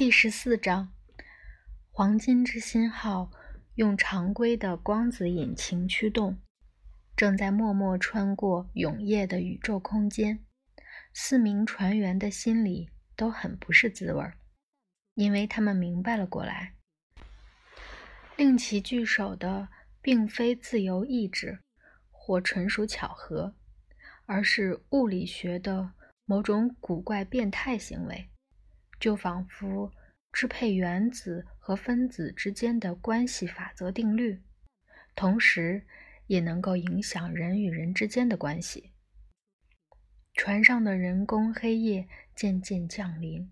第十四章，黄金之心号用常规的光子引擎驱动，正在默默穿过永夜的宇宙空间。四名船员的心里都很不是滋味儿，因为他们明白了过来，令其聚首的并非自由意志或纯属巧合，而是物理学的某种古怪变态行为。就仿佛支配原子和分子之间的关系法则定律，同时也能够影响人与人之间的关系。船上的人工黑夜渐渐降临，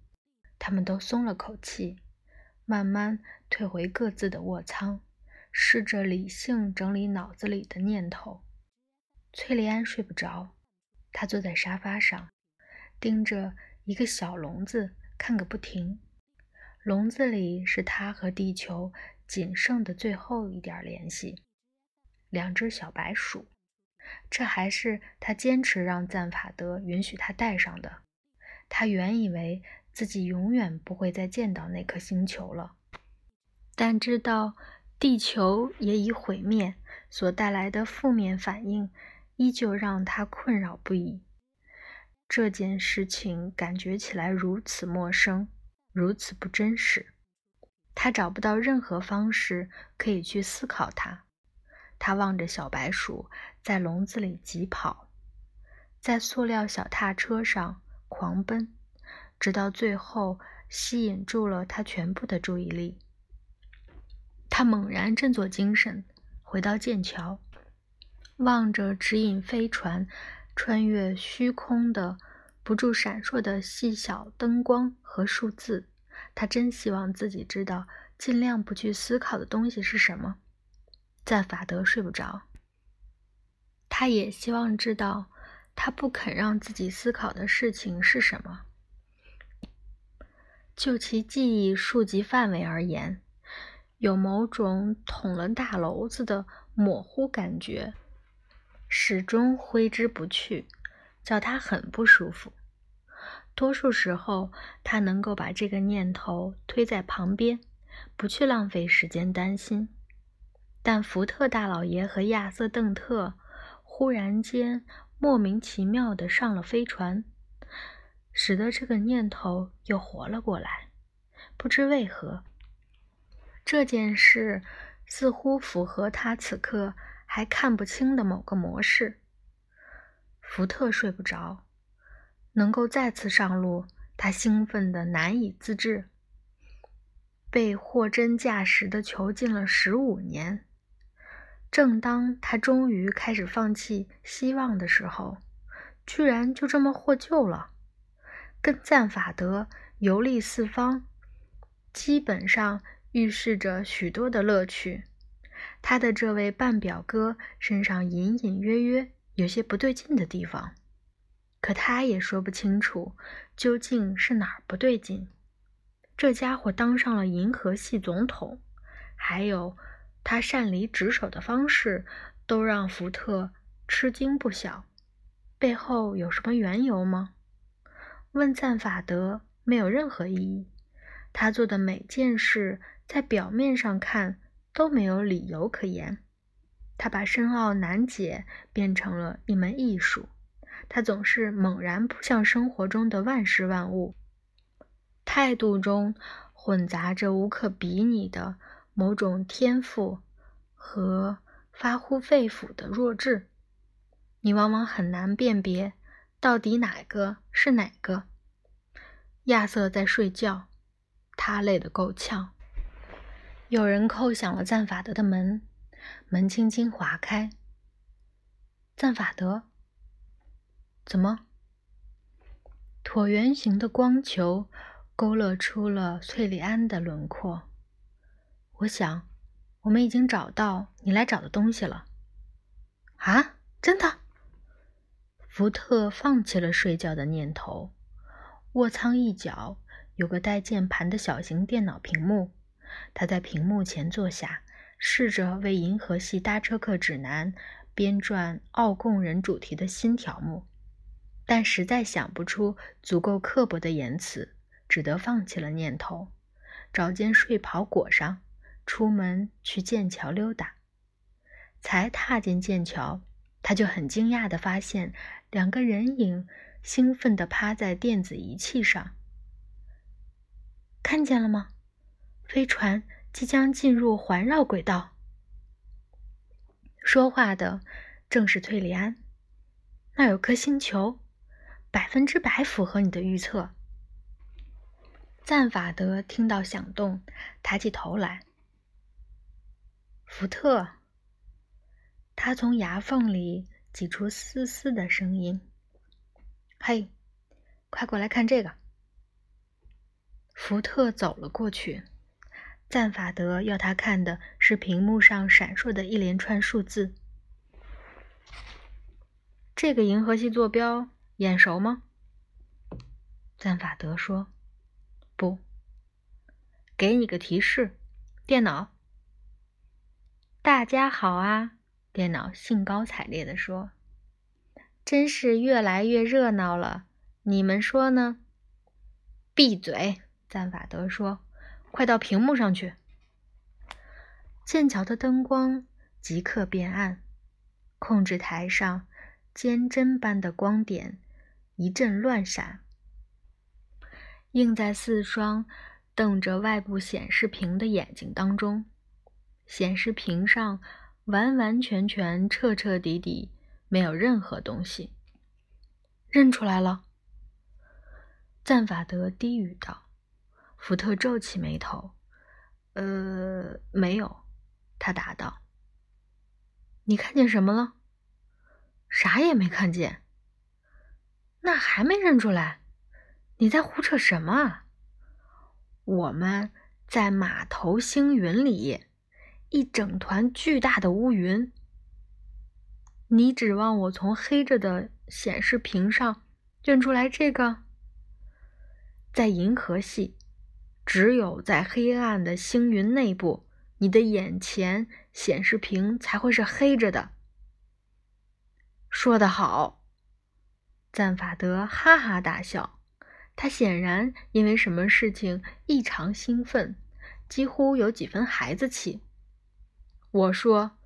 他们都松了口气，慢慢退回各自的卧舱，试着理性整理脑子里的念头。崔利安睡不着，他坐在沙发上，盯着一个小笼子。看个不停，笼子里是他和地球仅剩的最后一点联系。两只小白鼠，这还是他坚持让赞法德允许他带上的。他原以为自己永远不会再见到那颗星球了，但知道地球也已毁灭所带来的负面反应，依旧让他困扰不已。这件事情感觉起来如此陌生，如此不真实。他找不到任何方式可以去思考它。他望着小白鼠在笼子里疾跑，在塑料小踏车上狂奔，直到最后吸引住了他全部的注意力。他猛然振作精神，回到剑桥，望着指引飞船。穿越虚空的不住闪烁的细小灯光和数字，他真希望自己知道尽量不去思考的东西是什么。在法德睡不着，他也希望知道他不肯让自己思考的事情是什么。就其记忆数级范围而言，有某种捅了大娄子的模糊感觉。始终挥之不去，叫他很不舒服。多数时候，他能够把这个念头推在旁边，不去浪费时间担心。但福特大老爷和亚瑟·邓特忽然间莫名其妙地上了飞船，使得这个念头又活了过来。不知为何，这件事似乎符合他此刻。还看不清的某个模式，福特睡不着，能够再次上路，他兴奋的难以自制。被货真价实的囚禁了十五年，正当他终于开始放弃希望的时候，居然就这么获救了，跟赞法德游历四方，基本上预示着许多的乐趣。他的这位半表哥身上隐隐约约有些不对劲的地方，可他也说不清楚究竟是哪儿不对劲。这家伙当上了银河系总统，还有他擅离职守的方式，都让福特吃惊不小。背后有什么缘由吗？问赞法德没有任何意义。他做的每件事，在表面上看。都没有理由可言。他把深奥难解变成了一门艺术。他总是猛然扑向生活中的万事万物，态度中混杂着无可比拟的某种天赋和发乎肺腑的弱智。你往往很难辨别到底哪个是哪个。亚瑟在睡觉，他累得够呛。有人叩响了赞法德的门，门轻轻划开。赞法德，怎么？椭圆形的光球勾勒出了翠莉安的轮廓。我想，我们已经找到你来找的东西了。啊，真的？福特放弃了睡觉的念头。卧舱一角有个带键盘的小型电脑屏幕。他在屏幕前坐下，试着为《银河系搭车客指南》编撰奥贡人主题的新条目，但实在想不出足够刻薄的言辞，只得放弃了念头。找件睡袍裹上，出门去剑桥溜达。才踏进剑桥，他就很惊讶地发现两个人影兴奋地趴在电子仪器上。看见了吗？飞船即将进入环绕轨道。说话的正是崔里安。那有颗星球，百分之百符合你的预测。赞法德听到响动，抬起头来。福特，他从牙缝里挤出嘶嘶的声音：“嘿，快过来看这个！”福特走了过去。赞法德要他看的是屏幕上闪烁的一连串数字。这个银河系坐标眼熟吗？赞法德说。不，给你个提示，电脑。大家好啊！电脑兴高采烈地说：“真是越来越热闹了，你们说呢？”闭嘴！赞法德说：“快到屏幕上去。”剑桥的灯光即刻变暗，控制台上尖针般的光点一阵乱闪。映在四双瞪着外部显示屏的眼睛当中，显示屏上完完全全、彻彻底底没有任何东西。认出来了，赞法德低语道。福特皱起眉头：“呃，没有。”他答道。“你看见什么了？”“啥也没看见。”“那还没认出来？”你在胡扯什么啊？我们在马头星云里，一整团巨大的乌云。你指望我从黑着的显示屏上认出来这个？在银河系，只有在黑暗的星云内部，你的眼前显示屏才会是黑着的。说得好，赞法德哈哈大笑。他显然因为什么事情异常兴奋，几乎有几分孩子气。我说：“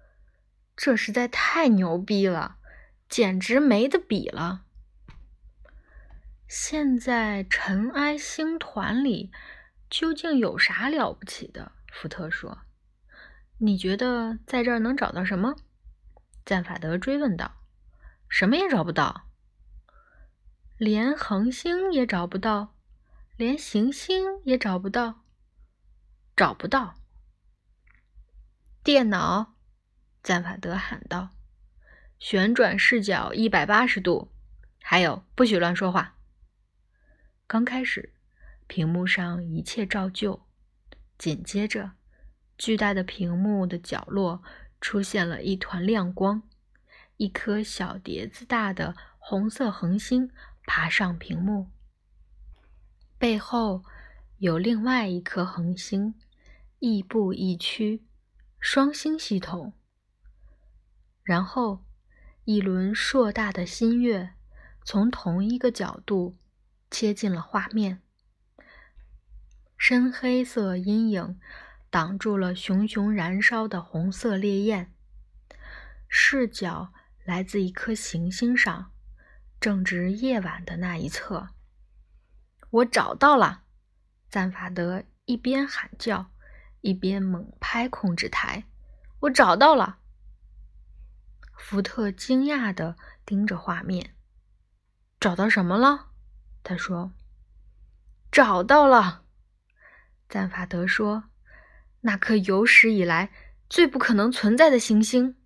这实在太牛逼了，简直没得比了。”现在尘埃星团里究竟有啥了不起的？福特说：“你觉得在这儿能找到什么？”赞法德追问道：“什么也找不到。”连恒星也找不到，连行星也找不到，找不到。电脑，赞法德喊道：“旋转视角一百八十度，还有，不许乱说话。”刚开始，屏幕上一切照旧，紧接着，巨大的屏幕的角落出现了一团亮光，一颗小碟子大的红色恒星。爬上屏幕，背后有另外一颗恒星，亦步亦趋，双星系统。然后，一轮硕大的新月从同一个角度切进了画面，深黑色阴影挡住了熊熊燃烧的红色烈焰。视角来自一颗行星上。正值夜晚的那一侧，我找到了！赞法德一边喊叫，一边猛拍控制台。我找到了！福特惊讶地盯着画面。找到什么了？他说：“找到了。”赞法德说：“那颗有史以来最不可能存在的行星。”